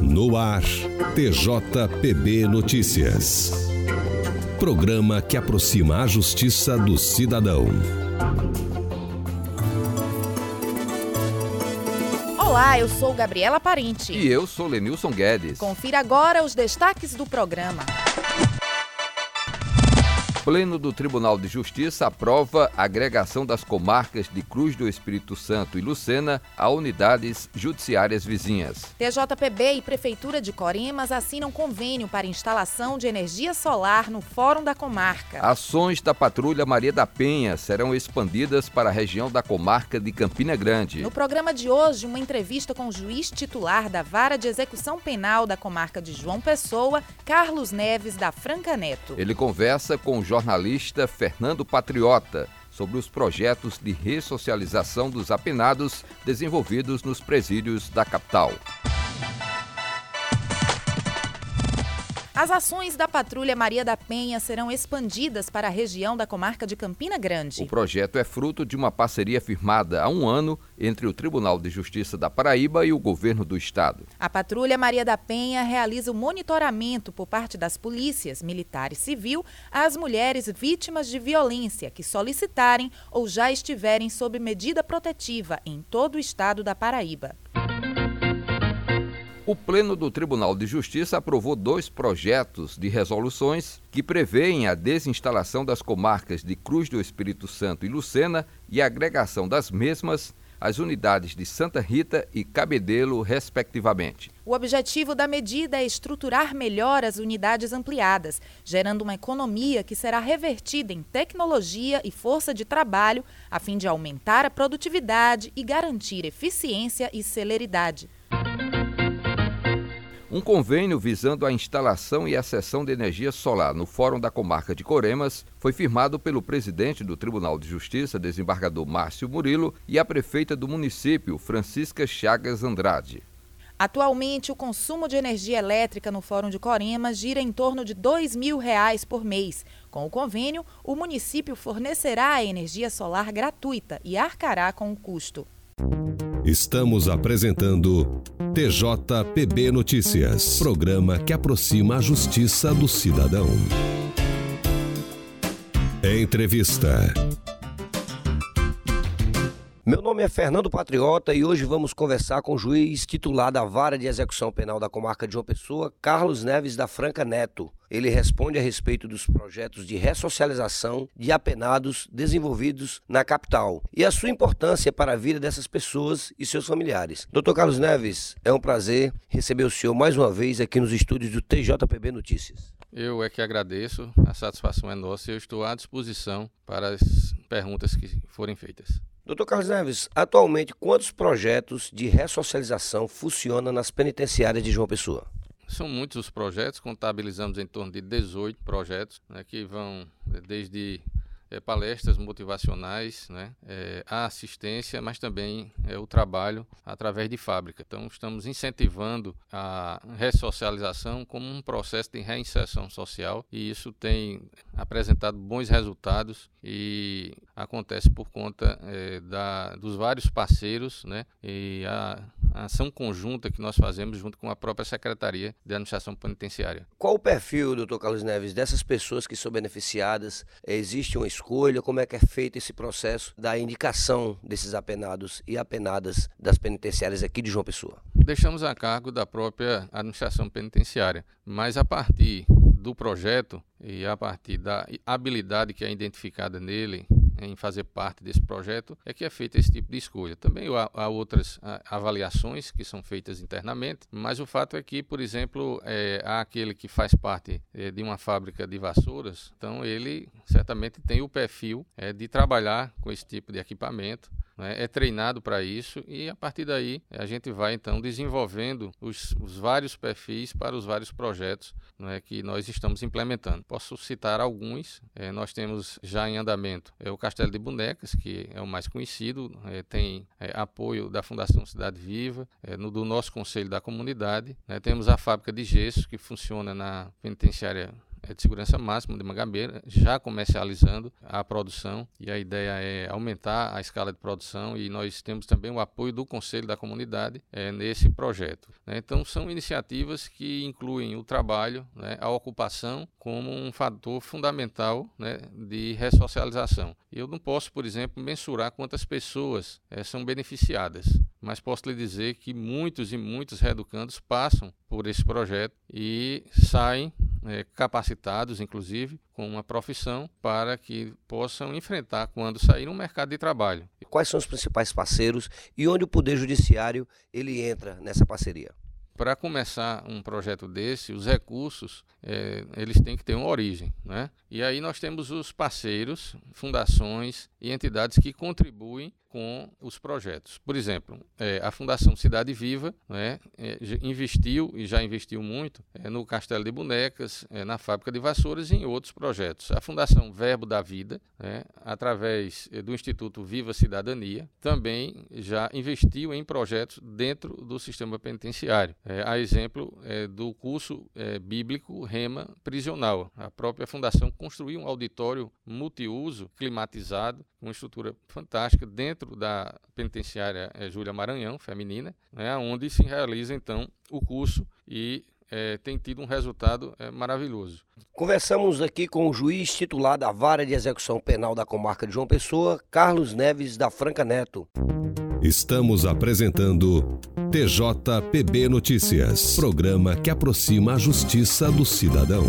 No ar, TJPB Notícias. Programa que aproxima a justiça do cidadão. Olá, eu sou Gabriela Parente. E eu sou Lenilson Guedes. Confira agora os destaques do programa. Pleno do Tribunal de Justiça aprova a agregação das comarcas de Cruz do Espírito Santo e Lucena a unidades judiciárias vizinhas. TJPB e Prefeitura de Coremas assinam convênio para instalação de energia solar no Fórum da Comarca. Ações da Patrulha Maria da Penha serão expandidas para a região da comarca de Campina Grande. No programa de hoje, uma entrevista com o juiz titular da Vara de Execução Penal da comarca de João Pessoa, Carlos Neves da Franca Neto. Ele conversa com o jornalista Fernando Patriota sobre os projetos de ressocialização dos apenados desenvolvidos nos presídios da capital. As ações da Patrulha Maria da Penha serão expandidas para a região da comarca de Campina Grande. O projeto é fruto de uma parceria firmada há um ano entre o Tribunal de Justiça da Paraíba e o governo do estado. A Patrulha Maria da Penha realiza o monitoramento por parte das polícias, militar e civil às mulheres vítimas de violência que solicitarem ou já estiverem sob medida protetiva em todo o estado da Paraíba. O Pleno do Tribunal de Justiça aprovou dois projetos de resoluções que prevêem a desinstalação das comarcas de Cruz do Espírito Santo e Lucena e a agregação das mesmas às unidades de Santa Rita e Cabedelo, respectivamente. O objetivo da medida é estruturar melhor as unidades ampliadas, gerando uma economia que será revertida em tecnologia e força de trabalho, a fim de aumentar a produtividade e garantir eficiência e celeridade. Um convênio visando a instalação e a cessão de energia solar no Fórum da Comarca de Coremas foi firmado pelo presidente do Tribunal de Justiça, desembargador Márcio Murilo, e a prefeita do município, Francisca Chagas Andrade. Atualmente, o consumo de energia elétrica no Fórum de Coremas gira em torno de 2 mil reais por mês. Com o convênio, o município fornecerá a energia solar gratuita e arcará com o custo. Estamos apresentando TJPB Notícias, programa que aproxima a justiça do cidadão. Entrevista. Meu nome é Fernando Patriota e hoje vamos conversar com o juiz titular da Vara de Execução Penal da Comarca de João Pessoa, Carlos Neves da Franca Neto. Ele responde a respeito dos projetos de ressocialização de apenados desenvolvidos na capital e a sua importância para a vida dessas pessoas e seus familiares. Doutor Carlos Neves, é um prazer receber o senhor mais uma vez aqui nos estúdios do TJPB Notícias. Eu é que agradeço, a satisfação é nossa e eu estou à disposição para as perguntas que forem feitas. Doutor Carlos Neves, atualmente quantos projetos de ressocialização funcionam nas penitenciárias de João Pessoa? São muitos os projetos, contabilizamos em torno de 18 projetos, né, que vão desde é, palestras motivacionais, né, é, a assistência, mas também é, o trabalho através de fábrica. Então, estamos incentivando a ressocialização como um processo de reinserção social e isso tem apresentado bons resultados e acontece por conta é, da, dos vários parceiros né, e a, a ação conjunta que nós fazemos junto com a própria Secretaria de Administração Penitenciária. Qual o perfil, doutor Carlos Neves, dessas pessoas que são beneficiadas? Existe uma escolha? Como é que é feito esse processo da indicação desses apenados e apenadas das penitenciárias aqui de João Pessoa? Deixamos a cargo da própria administração penitenciária, mas a partir do projeto e a partir da habilidade que é identificada nele em fazer parte desse projeto é que é feita esse tipo de escolha. Também há, há outras avaliações que são feitas internamente, mas o fato é que, por exemplo, é, há aquele que faz parte é, de uma fábrica de vassouras, então ele certamente tem o perfil é, de trabalhar com esse tipo de equipamento né, é treinado para isso e a partir daí a gente vai então desenvolvendo os, os vários perfis para os vários projetos né, que nós estamos implementando. Posso citar alguns, é, nós temos já em andamento é, o Castelo de Bonecas, que é o mais conhecido, é, tem é, apoio da Fundação Cidade Viva, é, no, do nosso Conselho da Comunidade, né, temos a fábrica de gesso que funciona na penitenciária de segurança máxima de Mangabeira, já comercializando a produção e a ideia é aumentar a escala de produção e nós temos também o apoio do Conselho da Comunidade é, nesse projeto. Né? Então são iniciativas que incluem o trabalho, né, a ocupação como um fator fundamental né, de ressocialização. Eu não posso, por exemplo, mensurar quantas pessoas é, são beneficiadas, mas posso lhe dizer que muitos e muitos reeducandos passam por esse projeto e saem é, capacitados, inclusive, com uma profissão para que possam enfrentar quando sair no mercado de trabalho. Quais são os principais parceiros e onde o Poder Judiciário ele entra nessa parceria? Para começar um projeto desse, os recursos é, eles têm que ter uma origem, né? E aí nós temos os parceiros, fundações e entidades que contribuem com os projetos. Por exemplo, é, a Fundação Cidade Viva né, é, investiu e já investiu muito é, no Castelo de Bonecas, é, na Fábrica de Vassouras e em outros projetos. A Fundação Verbo da Vida, né, através é, do Instituto Viva Cidadania, também já investiu em projetos dentro do sistema penitenciário. É, a exemplo do curso bíblico Rema Prisional. A própria Fundação construiu um auditório multiuso, climatizado, uma estrutura fantástica dentro da penitenciária é, Júlia Maranhão, feminina, né, onde se realiza então o curso e é, tem tido um resultado é, maravilhoso. Conversamos aqui com o juiz titular da Vara de Execução Penal da Comarca de João Pessoa, Carlos Neves da Franca Neto. Estamos apresentando TJPB Notícias, programa que aproxima a justiça do cidadão.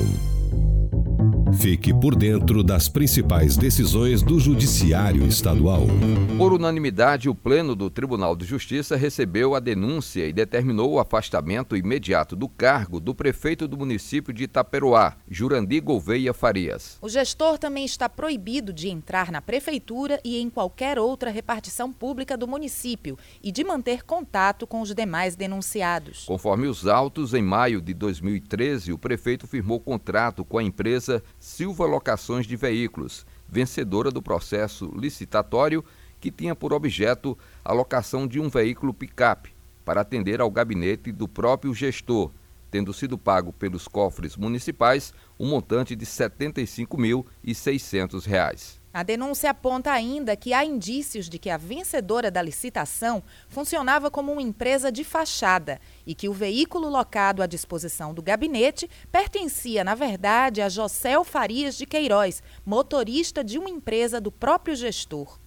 Fique por dentro das principais decisões do Judiciário Estadual. Por unanimidade, o Pleno do Tribunal de Justiça recebeu a denúncia e determinou o afastamento imediato do cargo do prefeito do município de Itaperoá, Jurandi Gouveia Farias. O gestor também está proibido de entrar na prefeitura e em qualquer outra repartição pública do município e de manter contato com os demais denunciados. Conforme os autos, em maio de 2013, o prefeito firmou contrato com a empresa Silva Locações de Veículos, vencedora do processo licitatório que tinha por objeto a locação de um veículo picape para atender ao gabinete do próprio gestor, tendo sido pago pelos cofres municipais um montante de R$ 75.600. A denúncia aponta ainda que há indícios de que a vencedora da licitação funcionava como uma empresa de fachada e que o veículo locado à disposição do gabinete pertencia, na verdade, a José Farias de Queiroz, motorista de uma empresa do próprio gestor.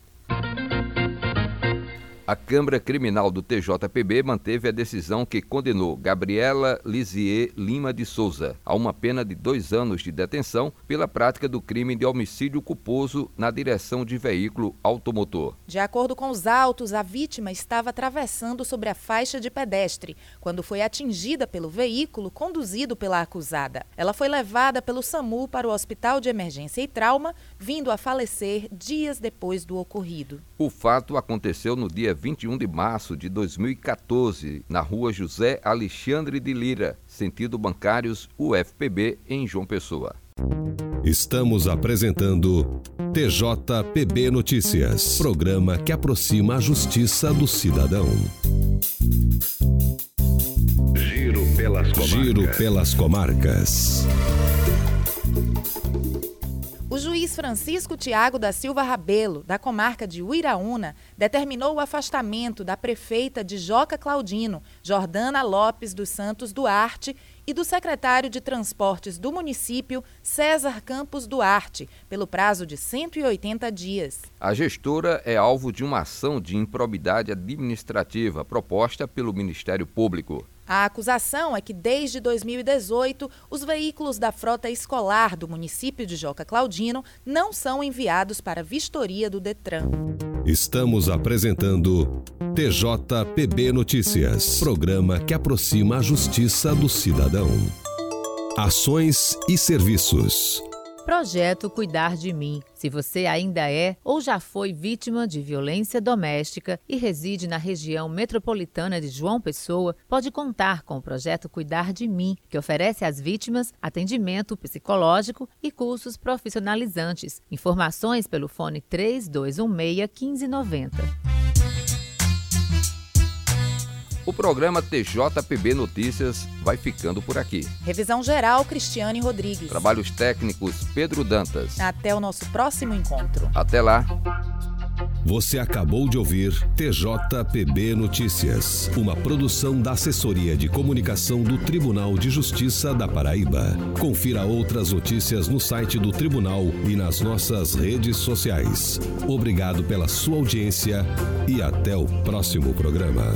A Câmara Criminal do TJPB manteve a decisão que condenou Gabriela Lisier Lima de Souza a uma pena de dois anos de detenção pela prática do crime de homicídio culposo na direção de veículo automotor. De acordo com os autos, a vítima estava atravessando sobre a faixa de pedestre quando foi atingida pelo veículo conduzido pela acusada. Ela foi levada pelo SAMU para o Hospital de Emergência e Trauma, vindo a falecer dias depois do ocorrido. O fato aconteceu no dia 21 de março de 2014, na rua José Alexandre de Lira, sentido bancários UFPB, em João Pessoa. Estamos apresentando TJPB Notícias, programa que aproxima a justiça do cidadão. Giro pelas comarcas. Giro pelas comarcas. O juiz Francisco Tiago da Silva Rabelo, da comarca de Uiraúna, determinou o afastamento da prefeita de Joca Claudino, Jordana Lopes dos Santos Duarte, e do secretário de Transportes do município, César Campos Duarte, pelo prazo de 180 dias. A gestora é alvo de uma ação de improbidade administrativa proposta pelo Ministério Público. A acusação é que desde 2018 os veículos da frota escolar do município de Joca Claudino não são enviados para vistoria do Detran. Estamos apresentando TJPB Notícias, programa que aproxima a justiça do cidadão. Ações e serviços. Projeto Cuidar de Mim. Se você ainda é ou já foi vítima de violência doméstica e reside na região metropolitana de João Pessoa, pode contar com o projeto Cuidar de Mim, que oferece às vítimas atendimento psicológico e cursos profissionalizantes. Informações pelo fone 3216 1590. O programa TJPB Notícias vai ficando por aqui. Revisão geral, Cristiane Rodrigues. Trabalhos técnicos, Pedro Dantas. Até o nosso próximo encontro. Até lá. Você acabou de ouvir TJPB Notícias, uma produção da Assessoria de Comunicação do Tribunal de Justiça da Paraíba. Confira outras notícias no site do Tribunal e nas nossas redes sociais. Obrigado pela sua audiência e até o próximo programa.